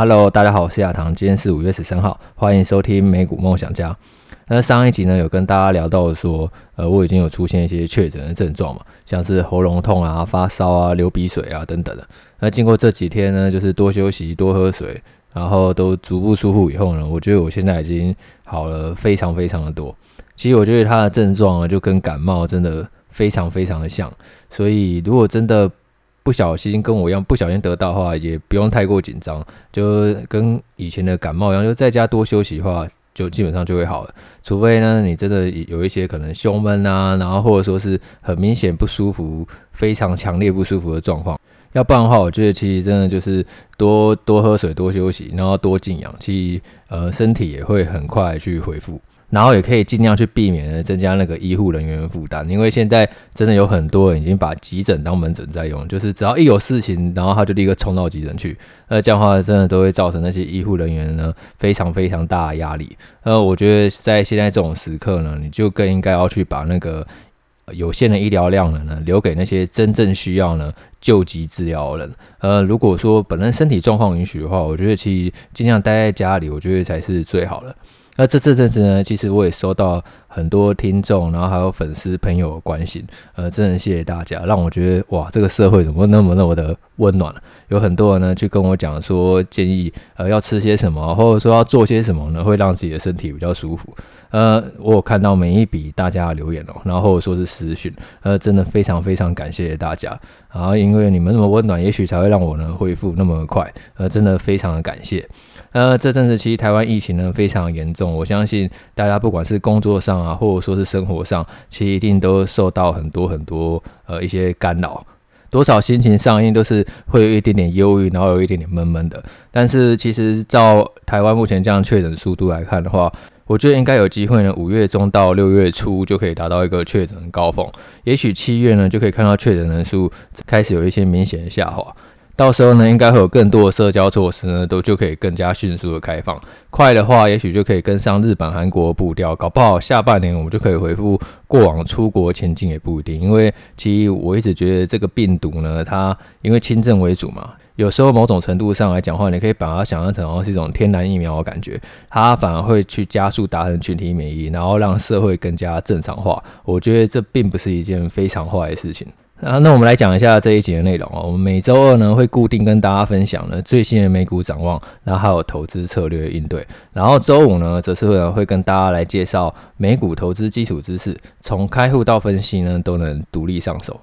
Hello，大家好，我是亚堂，今天是五月十三号，欢迎收听美股梦想家。那上一集呢，有跟大家聊到说，呃，我已经有出现一些确诊的症状嘛，像是喉咙痛啊、发烧啊、流鼻水啊等等的。那经过这几天呢，就是多休息、多喝水，然后都足不出户以后呢，我觉得我现在已经好了非常非常的多。其实我觉得它的症状啊，就跟感冒真的非常非常的像，所以如果真的不小心跟我一样不小心得到的话，也不用太过紧张，就跟以前的感冒一样，就在家多休息的话，就基本上就会好了。除非呢，你真的有一些可能胸闷啊，然后或者说是很明显不舒服、非常强烈不舒服的状况，要不然的话，我觉得其实真的就是多多喝水、多休息，然后多静养，其实，呃，身体也会很快去恢复。然后也可以尽量去避免增加那个医护人员的负担，因为现在真的有很多人已经把急诊当门诊在用，就是只要一有事情，然后他就立刻冲到急诊去，那这样的话真的都会造成那些医护人员呢非常非常大的压力。呃，我觉得在现在这种时刻呢，你就更应该要去把那个有限的医疗量呢留给那些真正需要呢救急治疗的人。呃，如果说本人身体状况允许的话，我觉得其实尽量待在家里，我觉得才是最好的。那这这阵子呢，其实我也收到很多听众，然后还有粉丝朋友的关心，呃，真的谢谢大家，让我觉得哇，这个社会怎么那么那么的温暖？有很多人呢，去跟我讲说，建议呃要吃些什么，或者说要做些什么呢，会让自己的身体比较舒服。呃，我有看到每一笔大家的留言哦，然后或者说是私讯，呃，真的非常非常感谢大家。然后因为你们那么温暖，也许才会让我呢恢复那么快，呃，真的非常的感谢。呃，这阵子其实台湾疫情呢非常严重，我相信大家不管是工作上啊，或者说是生活上，其实一定都受到很多很多呃一些干扰，多少心情上一定都是会有一点点忧郁，然后有一点点闷闷的。但是其实照台湾目前这样确诊速度来看的话，我觉得应该有机会呢，五月中到六月初就可以达到一个确诊高峰，也许七月呢就可以看到确诊人数开始有一些明显的下滑。到时候呢，应该会有更多的社交措施呢，都就可以更加迅速的开放。快的话，也许就可以跟上日本、韩国步调，搞不好下半年我们就可以恢复过往出国前景也不一定。因为其实我一直觉得这个病毒呢，它因为轻症为主嘛，有时候某种程度上来讲话，你可以把它想象成好像是一种天然疫苗的感觉，它反而会去加速达成群体免疫，然后让社会更加正常化。我觉得这并不是一件非常坏的事情。啊，那我们来讲一下这一集的内容啊。我们每周二呢会固定跟大家分享呢最新的美股展望，然后还有投资策略应对。然后周五呢则是会会跟大家来介绍美股投资基础知识，从开户到分析呢都能独立上手。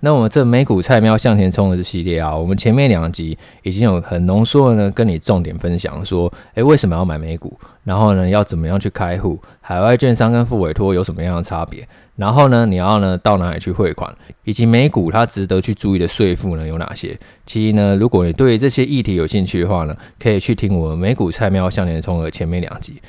那我们这美股菜喵向前冲的系列啊，我们前面两集已经有很浓缩的呢，跟你重点分享说，诶，为什么要买美股？然后呢，要怎么样去开户？海外券商跟副委托有什么样的差别？然后呢，你要呢到哪里去汇款？以及美股它值得去注意的税负呢有哪些？其实呢，如果你对这些议题有兴趣的话呢，可以去听我们美股菜喵向前冲的前面两集。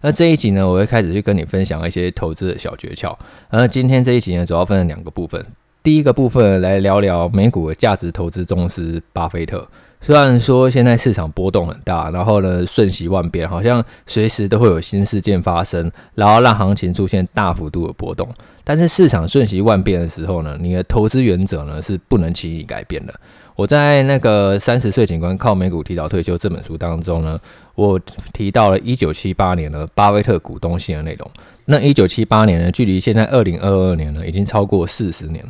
那这一集呢，我会开始去跟你分享一些投资的小诀窍。而今天这一集呢，主要分成两个部分。第一个部分来聊聊美股的价值投资宗师巴菲特。虽然说现在市场波动很大，然后呢瞬息万变，好像随时都会有新事件发生，然后让行情出现大幅度的波动。但是市场瞬息万变的时候呢，你的投资原则呢是不能轻易改变的。我在那个三十岁警官靠美股提早退休这本书当中呢，我提到了一九七八年的巴菲特股东信的内容。那一九七八年呢，距离现在二零二二年呢，已经超过四十年。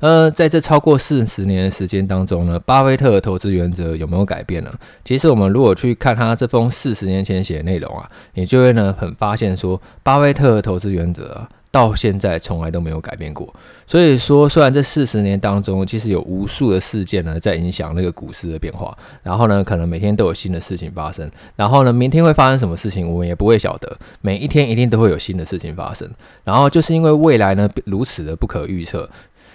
呃，在这超过四十年的时间当中呢，巴菲特的投资原则有没有改变呢？其实我们如果去看他这封四十年前写的内容啊，你就会呢很发现说，巴菲特的投资原则啊。到现在从来都没有改变过，所以说虽然这四十年当中，其实有无数的事件呢在影响那个股市的变化，然后呢，可能每天都有新的事情发生，然后呢，明天会发生什么事情，我们也不会晓得，每一天一定都会有新的事情发生，然后就是因为未来呢如此的不可预测，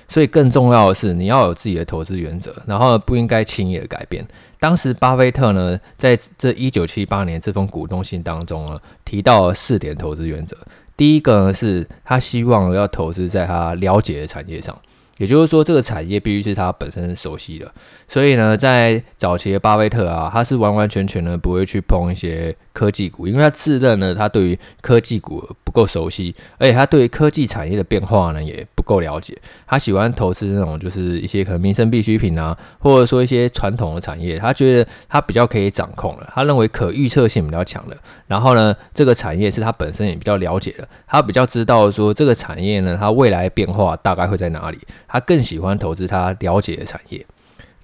所以更重要的是你要有自己的投资原则，然后不应该轻易的改变。当时巴菲特呢在这一九七八年这封股东信当中呢提到了四点投资原则。第一个呢，是他希望要投资在他了解的产业上，也就是说，这个产业必须是他本身熟悉的。所以呢，在早期的巴菲特啊，他是完完全全的不会去碰一些科技股，因为他自认呢他对于科技股不够熟悉，而且他对于科技产业的变化呢也不够了解。他喜欢投资那种就是一些可能民生必需品啊，或者说一些传统的产业，他觉得他比较可以掌控了。他认为可预测性比较强的。然后呢，这个产业是他本身也比较了解的，他比较知道说这个产业呢，它未来变化大概会在哪里。他更喜欢投资他了解的产业。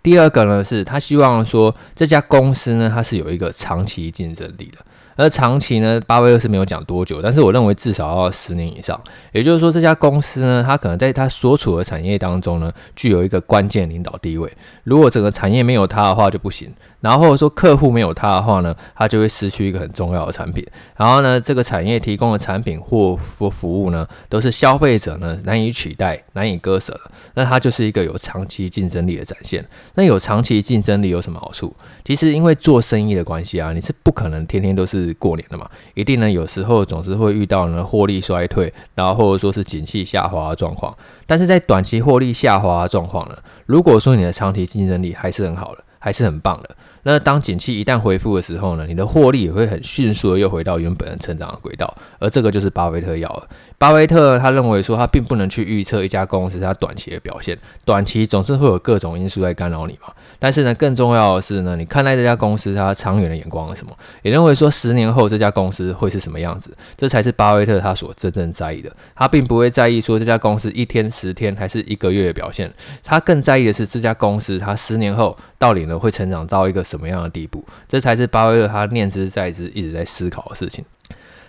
第二个呢，是他希望说这家公司呢，它是有一个长期竞争力的。而长期呢，巴菲特是没有讲多久，但是我认为至少要十年以上。也就是说，这家公司呢，它可能在它所处的产业当中呢，具有一个关键领导地位。如果整个产业没有它的话就不行。然后或者说客户没有它的话呢，它就会失去一个很重要的产品。然后呢，这个产业提供的产品或或服务呢，都是消费者呢难以取代、难以割舍的。那它就是一个有长期竞争力的展现。那有长期竞争力有什么好处？其实因为做生意的关系啊，你是不可能天天都是。是过年的嘛，一定呢，有时候总是会遇到呢获利衰退，然后或者说是景气下滑的状况。但是在短期获利下滑的状况呢，如果说你的长期竞争力还是很好的，还是很棒的。那当景气一旦恢复的时候呢，你的获利也会很迅速的又回到原本的成长的轨道，而这个就是巴菲特要。巴菲特他认为说，他并不能去预测一家公司它短期的表现，短期总是会有各种因素在干扰你嘛。但是呢，更重要的是呢，你看待这家公司它长远的眼光是什么？也认为说，十年后这家公司会是什么样子，这才是巴菲特他所真正在意的。他并不会在意说这家公司一天、十天还是一个月的表现，他更在意的是这家公司它十年后到底呢会成长到一个什么样的地步，这才是巴菲特他念之在之一直在思考的事情。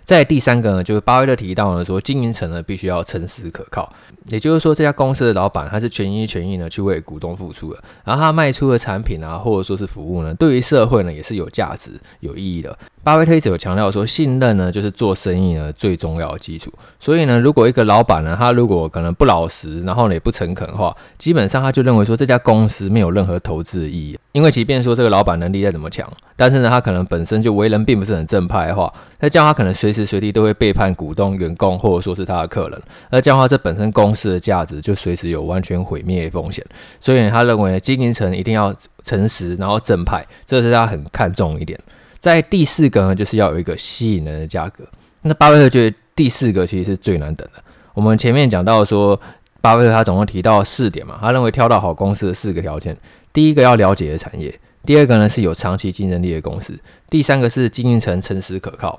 在第三个呢，就是巴菲特提到呢，说经营层呢必须要诚实可靠，也就是说这家公司的老板他是全心全意呢去为股东付出的，然后他卖出的产品啊或者说是服务呢，对于社会呢也是有价值有意义的。巴菲特一直有强调说，信任呢就是做生意呢最重要的基础。所以呢，如果一个老板呢，他如果可能不老实，然后呢也不诚恳的话，基本上他就认为说这家公司没有任何投资意义。因为即便说这个老板能力再怎么强，但是呢，他可能本身就为人并不是很正派的话，那这样他可能随时随地都会背叛股东、员工，或者说是他的客人。那这样的话，这本身公司的价值就随时有完全毁灭的风险。所以，他认为，经营层一定要诚实，然后正派，这是他很看重一点。在第四个呢，就是要有一个吸引人的价格。那巴菲特觉得第四个其实是最难等的。我们前面讲到说，巴菲特他总共提到四点嘛，他认为挑到好公司的四个条件：第一个要了解的产业；第二个呢是有长期竞争力的公司；第三个是经营层诚实可靠；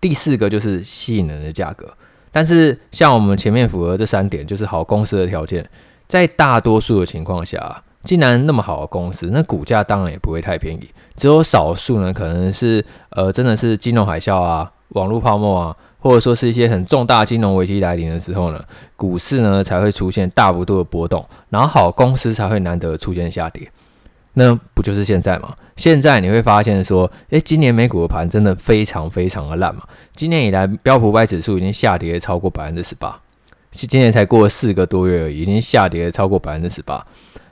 第四个就是吸引人的价格。但是像我们前面符合这三点，就是好公司的条件，在大多数的情况下，既然那么好的公司，那股价当然也不会太便宜。只有少数呢，可能是呃，真的是金融海啸啊、网络泡沫啊，或者说是一些很重大金融危机来临的时候呢，股市呢才会出现大幅度的波动，然后好公司才会难得出现下跌。那不就是现在吗？现在你会发现说，诶，今年美股的盘真的非常非常的烂嘛。今年以来，标普五百指数已经下跌超过百分之十八，今年才过了四个多月，已经下跌超过百分之十八。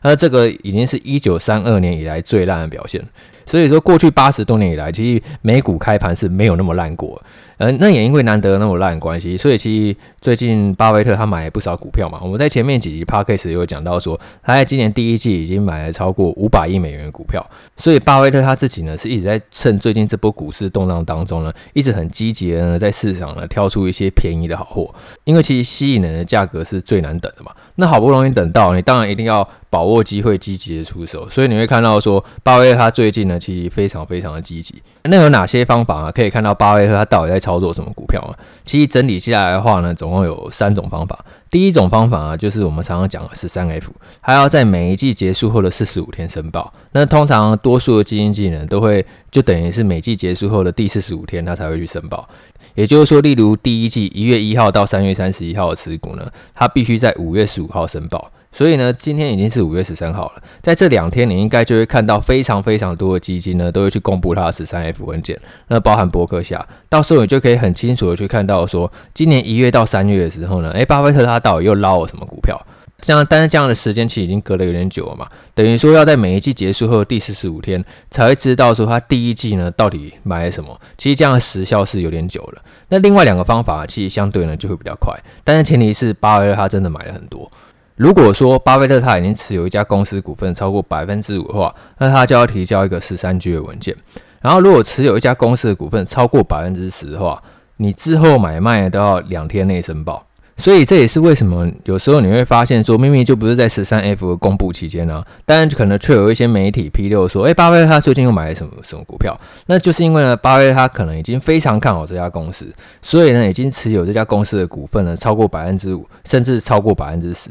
那这个已经是一九三二年以来最烂的表现，所以说过去八十多年以来，其实美股开盘是没有那么烂过。呃，那也因为难得那么烂关系，所以其实最近巴菲特他买了不少股票嘛。我们在前面几集 podcast 有讲到说，他在今年第一季已经买了超过五百亿美元的股票。所以巴菲特他自己呢是一直在趁最近这波股市动荡当中呢，一直很积极的呢在市场呢挑出一些便宜的好货。因为其实吸引人的价格是最难等的嘛。那好不容易等到，你当然一定要把握机会，积极的出手。所以你会看到说，巴菲特他最近呢其实非常非常的积极。那有哪些方法啊？可以看到巴菲特他到底在操作什么股票啊？其实整理下来的话呢，总共有三种方法。第一种方法啊，就是我们常常讲的十三 F，还要在每一季结束后的四十五天申报。那通常多数的基金经理人都会就等于是每季结束后的第四十五天，他才会去申报。也就是说，例如第一季一月一号到三月三十一号的持股呢，他必须在五月十五号申报。所以呢，今天已经是五月十三号了，在这两天，你应该就会看到非常非常多的基金呢，都会去公布它的十三 F 文件，那包含波克夏，到时候你就可以很清楚的去看到说，今年一月到三月的时候呢，诶，巴菲特他到底又捞了什么股票？这样，但是这样的时间其实已经隔了有点久了嘛，等于说要在每一季结束后第四十五天才会知道说他第一季呢到底买了什么。其实这样的时效是有点久了。那另外两个方法其实相对呢就会比较快，但是前提是巴菲特他真的买了很多。如果说巴菲特他已经持有一家公司股份超过百分之五的话，那他就要提交一个十三 G 的文件。然后如果持有一家公司的股份超过百分之十的话，你之后买卖都要两天内申报。所以这也是为什么有时候你会发现说，明明就不是在十三 F 公布期间呢、啊，但可能却有一些媒体披露说，诶，巴菲特他最近又买了什么什么股票？那就是因为呢，巴菲特他可能已经非常看好这家公司，所以呢，已经持有这家公司的股份呢超过百分之五，甚至超过百分之十。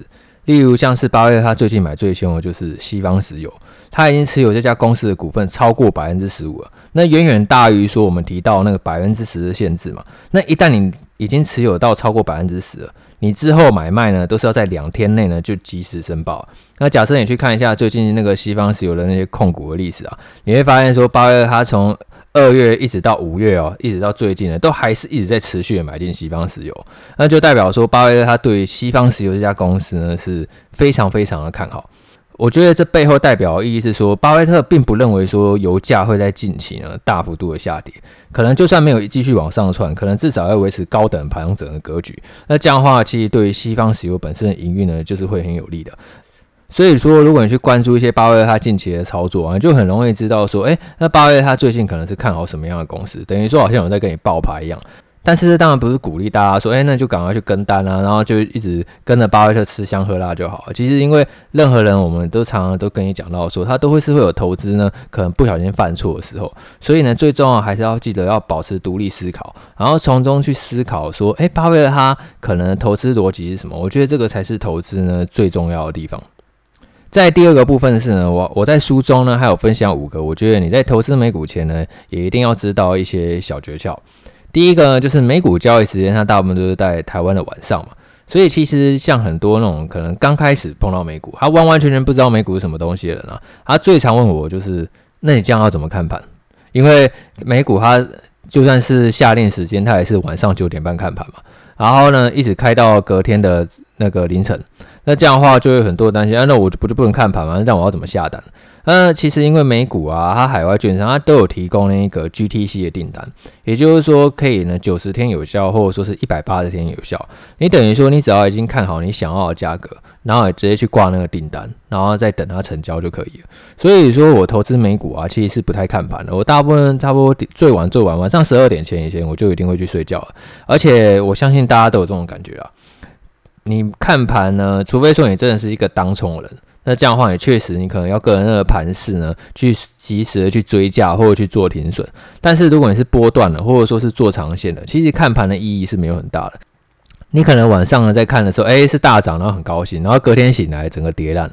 例如像是巴菲特他最近买最凶的就是西方石油，他已经持有这家公司的股份超过百分之十五了，那远远大于说我们提到那个百分之十的限制嘛。那一旦你已经持有到超过百分之十了，你之后买卖呢都是要在两天内呢就及时申报。那假设你去看一下最近那个西方石油的那些控股的历史啊，你会发现说巴菲特他从二月一直到五月哦，一直到最近呢，都还是一直在持续的买进西方石油，那就代表说巴菲特他对西方石油这家公司呢是非常非常的看好。我觉得这背后代表的意义是说，巴菲特并不认为说油价会在近期呢大幅度的下跌，可能就算没有继续往上窜，可能至少要维持高等排行者的格局。那这样的话，其实对于西方石油本身的营运呢，就是会很有利的。所以说，如果你去关注一些巴菲特他近期的操作啊，就很容易知道说，哎，那巴菲特他最近可能是看好什么样的公司，等于说好像有在跟你报牌一样。但是这当然不是鼓励大家说，哎，那就赶快去跟单啊，然后就一直跟着巴菲特吃香喝辣就好。其实因为任何人，我们都常常都跟你讲到说，他都会是会有投资呢，可能不小心犯错的时候。所以呢，最重要还是要记得要保持独立思考，然后从中去思考说，哎，巴菲特他可能投资逻辑是什么？我觉得这个才是投资呢最重要的地方。在第二个部分是呢，我我在书中呢还有分享五个，我觉得你在投资美股前呢，也一定要知道一些小诀窍。第一个呢，就是美股交易时间它大部分都是在台湾的晚上嘛，所以其实像很多那种可能刚开始碰到美股，他完完全全不知道美股是什么东西的人啊，他最常问我就是，那你这样要怎么看盘？因为美股它就算是夏令时间，它也是晚上九点半看盘嘛，然后呢一直开到隔天的那个凌晨。那这样的话，就会很多担心啊，那我就不就不能看盘吗？那我要怎么下单？那其实因为美股啊，它海外券商它都有提供那个 GTC 的订单，也就是说可以呢九十天有效，或者说是一百八十天有效。你等于说你只要已经看好你想要的价格，然后你直接去挂那个订单，然后再等它成交就可以了。所以说我投资美股啊，其实是不太看盘的。我大部分差不多最晚最晚晚上十二点前以前，我就一定会去睡觉了。而且我相信大家都有这种感觉啊。你看盘呢，除非说你真的是一个当冲人，那这样的话，也确实你可能要跟那个盘势呢，去及时的去追价或者去做停损。但是如果你是波段的，或者说是做长线的，其实看盘的意义是没有很大的。你可能晚上呢在看的时候，哎，是大涨，然后很高兴，然后隔天醒来整个跌烂。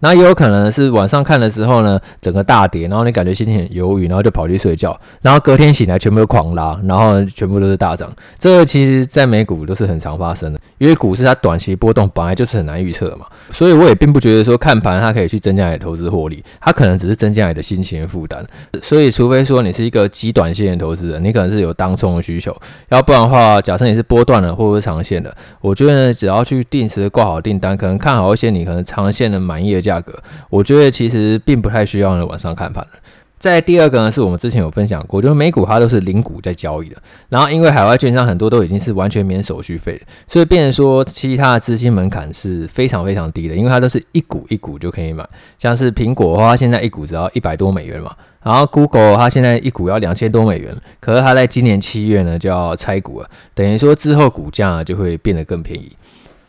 那也有可能是晚上看的时候呢，整个大跌，然后你感觉心情很忧郁，然后就跑去睡觉，然后隔天醒来全部都狂拉，然后全部都是大涨。这个其实在美股都是很常发生的，因为股市它短期波动本来就是很难预测嘛，所以我也并不觉得说看盘它可以去增加你的投资获利，它可能只是增加你的心情负担。所以除非说你是一个极短线的投资人，你可能是有当冲的需求，要不然的话，假设你是波段的或者是长线的，我觉得呢，只要去定时挂好订单，可能看好一些你可能长线的满意的价格，我觉得其实并不太需要呢晚上看盘的。再第二个呢，是我们之前有分享过，就是美股它都是零股在交易的，然后因为海外券商很多都已经是完全免手续费，所以变成说其他的资金门槛是非常非常低的，因为它都是一股一股就可以买。像是苹果的话，现在一股只要一百多美元嘛，然后 Google 它现在一股要两千多美元，可是它在今年七月呢就要拆股了，等于说之后股价就会变得更便宜。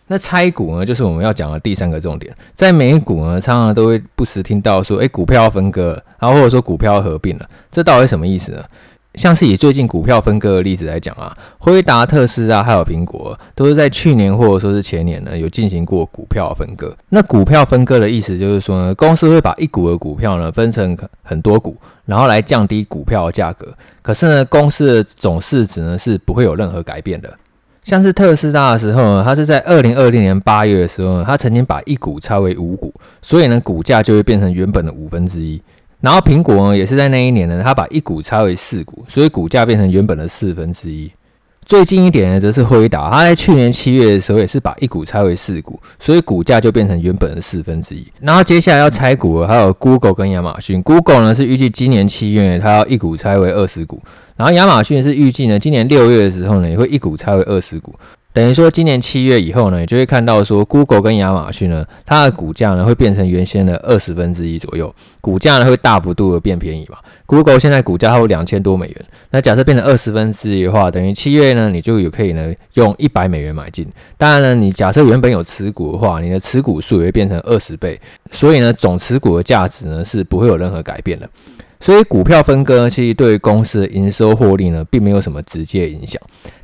那拆股呢，就是我们要讲的第三个重点。在美股呢，常常都会不时听到说，诶，股票要分割，然后或者说股票要合并了，这到底什么意思呢？像是以最近股票分割的例子来讲啊，辉达、特斯拉还有苹果，都是在去年或者说是前年呢，有进行过股票分割。那股票分割的意思就是说呢，公司会把一股的股票呢分成很多股，然后来降低股票的价格。可是呢，公司的总市值呢是不会有任何改变的。像是特斯拉的时候呢，它是在二零二零年八月的时候呢，它曾经把一股拆为五股，所以呢，股价就会变成原本的五分之一。然后苹果呢，也是在那一年呢，它把一股拆为四股，所以股价变成原本的四分之一。最近一点呢，则是辉达，它在去年七月的时候也是把一股拆为四股，所以股价就变成原本的四分之一。然后接下来要拆股了，还有 Google 跟亚马逊。Google 呢是预计今年七月它要一股拆为二十股。然后亚马逊是预计呢，今年六月的时候呢，也会一股拆为二十股，等于说今年七月以后呢，你就会看到说，Google 跟亚马逊呢，它的股价呢会变成原先的二十分之一左右，股价呢会大幅度的变便宜嘛。Google 现在股价还有两千多美元，那假设变成二十分之一的话，等于七月呢，你就有可以呢用一百美元买进。当然呢，你假设原本有持股的话，你的持股数也会变成二十倍，所以呢，总持股的价值呢是不会有任何改变的。所以股票分割其实对于公司的营收获利呢，并没有什么直接影响。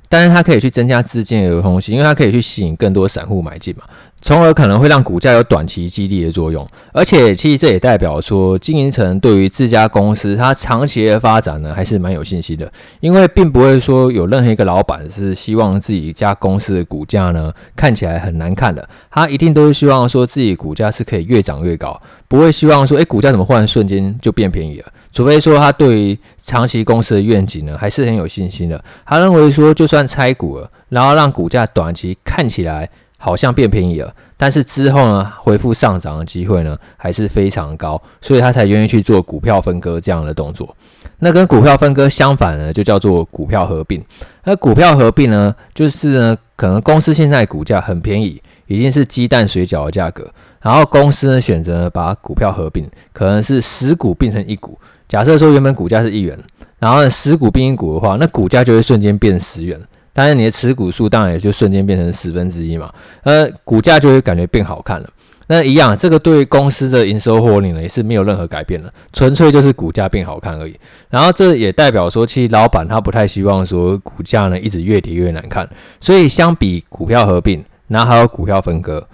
但是它可以去增加资金的流通性，因为它可以去吸引更多散户买进嘛，从而可能会让股价有短期激励的作用。而且其实这也代表说，经营层对于自家公司它长期的发展呢，还是蛮有信心的。因为并不会说有任何一个老板是希望自己一家公司的股价呢看起来很难看的，他一定都是希望说自己股价是可以越涨越高，不会希望说，诶，股价怎么忽然瞬间就变便宜了。除非说他对于长期公司的愿景呢，还是很有信心的。他认为说，就算拆股了，然后让股价短期看起来好像变便宜了，但是之后呢，恢复上涨的机会呢，还是非常高，所以他才愿意去做股票分割这样的动作。那跟股票分割相反呢，就叫做股票合并。那股票合并呢，就是呢，可能公司现在股价很便宜，已经是鸡蛋水饺的价格，然后公司呢选择把股票合并，可能是十股并成一股。假设说原本股价是一元，然后呢十股并一股的话，那股价就会瞬间变十元，当然你的持股数当然也就瞬间变成十分之一嘛，呃，股价就会感觉变好看了。那一样，这个对公司的营收获利呢也是没有任何改变的，纯粹就是股价变好看而已。然后这也代表说，其实老板他不太希望说股价呢一直越跌越难看，所以相比股票合并，然后还有股票分割。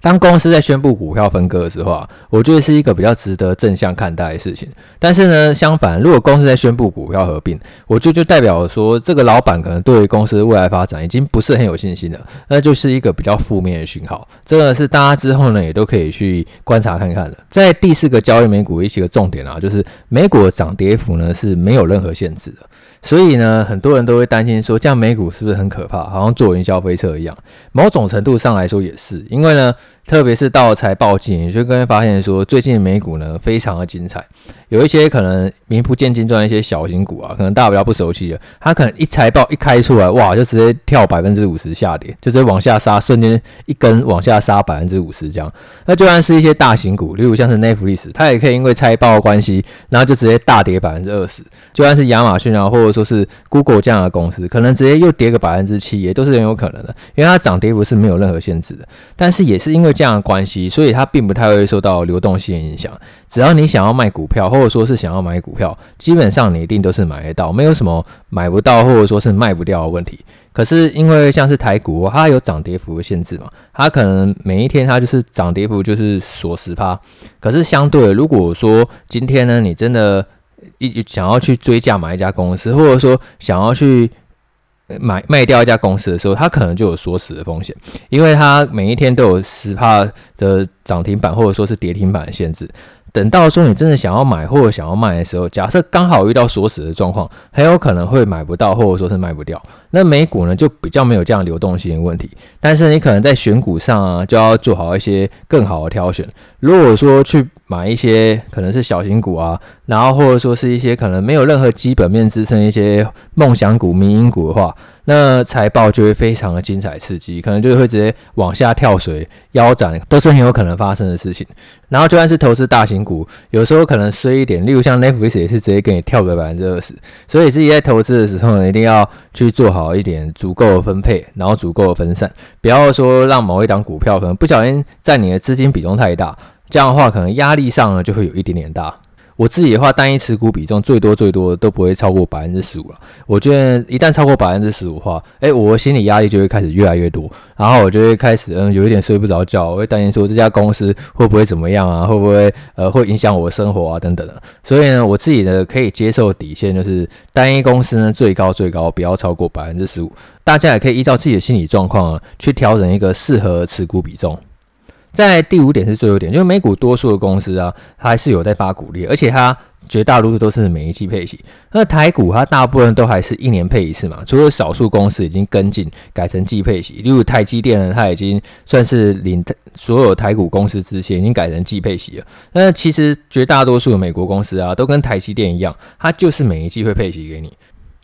当公司在宣布股票分割的时候啊，我觉得是一个比较值得正向看待的事情。但是呢，相反，如果公司在宣布股票合并，我觉得就代表说这个老板可能对于公司未来发展已经不是很有信心了，那就是一个比较负面的讯号。这个是大家之后呢也都可以去观察看看的。在第四个交易美股一些个重点啊，就是美股的涨跌幅呢是没有任何限制的。所以呢，很多人都会担心说，这样美股是不是很可怕，好像坐云霄飞车一样？某种程度上来说也是，因为呢。特别是到财报季，你就会发现说，最近美股呢非常的精彩。有一些可能名不见经传的一些小型股啊，可能大家比较不熟悉的，它可能一财报一开出来，哇，就直接跳百分之五十下跌，就直接往下杀，瞬间一根往下杀百分之五十这样。那就算是一些大型股，例如像是 Netflix，它也可以因为财报的关系，然后就直接大跌百分之二十。就算是亚马逊啊，或者说是 Google 这样的公司，可能直接又跌个百分之七，也都是很有可能的，因为它涨跌幅是没有任何限制的。但是也是因为这样的关系，所以它并不太会受到流动性影响。只要你想要卖股票，或者说是想要买股票，基本上你一定都是买得到，没有什么买不到或者说是卖不掉的问题。可是因为像是台股，它有涨跌幅的限制嘛，它可能每一天它就是涨跌幅就是锁十趴。可是相对，如果说今天呢，你真的一想要去追价买一家公司，或者说想要去买卖掉一家公司的时候，它可能就有锁死的风险，因为它每一天都有十帕的涨停板或者说是跌停板的限制。等到说你真的想要买或者想要卖的时候，假设刚好遇到锁死的状况，很有可能会买不到，或者说是卖不掉。那美股呢，就比较没有这样流动性的问题。但是你可能在选股上啊，就要做好一些更好的挑选。如果说去买一些可能是小型股啊，然后或者说是一些可能没有任何基本面支撑一些梦想股、民营股的话，那财报就会非常的精彩刺激，可能就会直接往下跳水、腰斩，都是很有可能发生的事情。然后就算是投资大型股，有时候可能衰一点，例如像 Netflix 也是直接给你跳个百分之二十。所以自己在投资的时候呢，一定要去做好一点足够的分配，然后足够的分散，不要说让某一档股票可能不小心占你的资金比重太大，这样的话可能压力上呢就会有一点点大。我自己的话，单一持股比重最多最多都不会超过百分之十五了。我觉得一旦超过百分之十五的话，诶，我的心理压力就会开始越来越多，然后我就会开始嗯有一点睡不着觉，我会担心说这家公司会不会怎么样啊，会不会呃会影响我的生活啊等等的。所以呢，我自己的可以接受底线就是单一公司呢最高最高不要超过百分之十五。大家也可以依照自己的心理状况啊去调整一个适合持股比重。在第五点是最后点，就是美股多数的公司啊，还是有在发股利，而且它绝大多数都是每一季配息。那台股它大部分都还是一年配一次嘛，除了少数公司已经跟进改成季配息，例如台积电呢，它已经算是领所有台股公司之前已经改成季配息了。那其实绝大多数的美国公司啊，都跟台积电一样，它就是每一季会配息给你。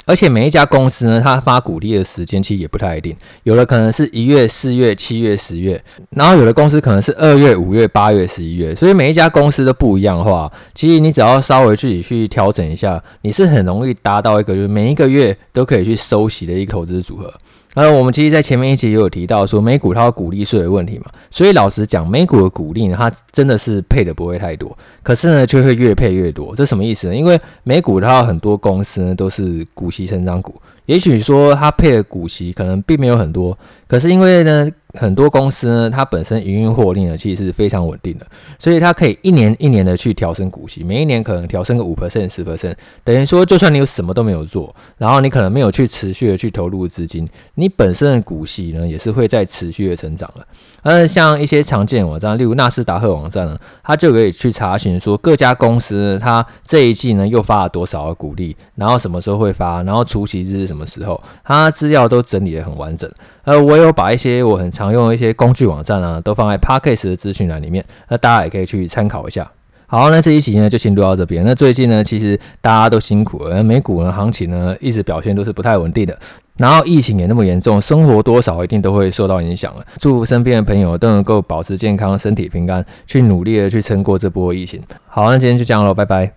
而且每一家公司呢，它发股利的时间其实也不太一定，有的可能是一月、四月、七月、十月，然后有的公司可能是二月、五月、八月、十一月，所以每一家公司都不一样的话，其实你只要稍微自己去调整一下，你是很容易达到一个就是每一个月都可以去收息的一个投资组合。那，我们其实，在前面一集也有提到说，美股它有股利税的问题嘛，所以老实讲，美股的股利呢，它真的是配的不会太多，可是呢，却会越配越多。这什么意思呢？因为美股它有很多公司呢，都是股息成长股。也许说它配的股息可能并没有很多，可是因为呢，很多公司呢，它本身营运获利呢，其实是非常稳定的，所以它可以一年一年的去调升股息，每一年可能调升个五 percent、十 percent，等于说就算你有什么都没有做，然后你可能没有去持续的去投入资金，你本身的股息呢，也是会在持续的成长的。那像一些常见网站，例如纳斯达克网站呢，它就可以去查询说各家公司它这一季呢又发了多少的股利，然后什么时候会发，然后除息日什么时候，它资料都整理得很完整。呃，我有把一些我很常用的一些工具网站啊，都放在 Podcast 的资讯栏里面，那大家也可以去参考一下。好，那这一期呢就先录到这边。那最近呢，其实大家都辛苦了，美股呢行情呢一直表现都是不太稳定的。然后疫情也那么严重，生活多少一定都会受到影响了。祝福身边的朋友都能够保持健康，身体平安，去努力的去撑过这波疫情。好，那今天就这样喽，拜拜。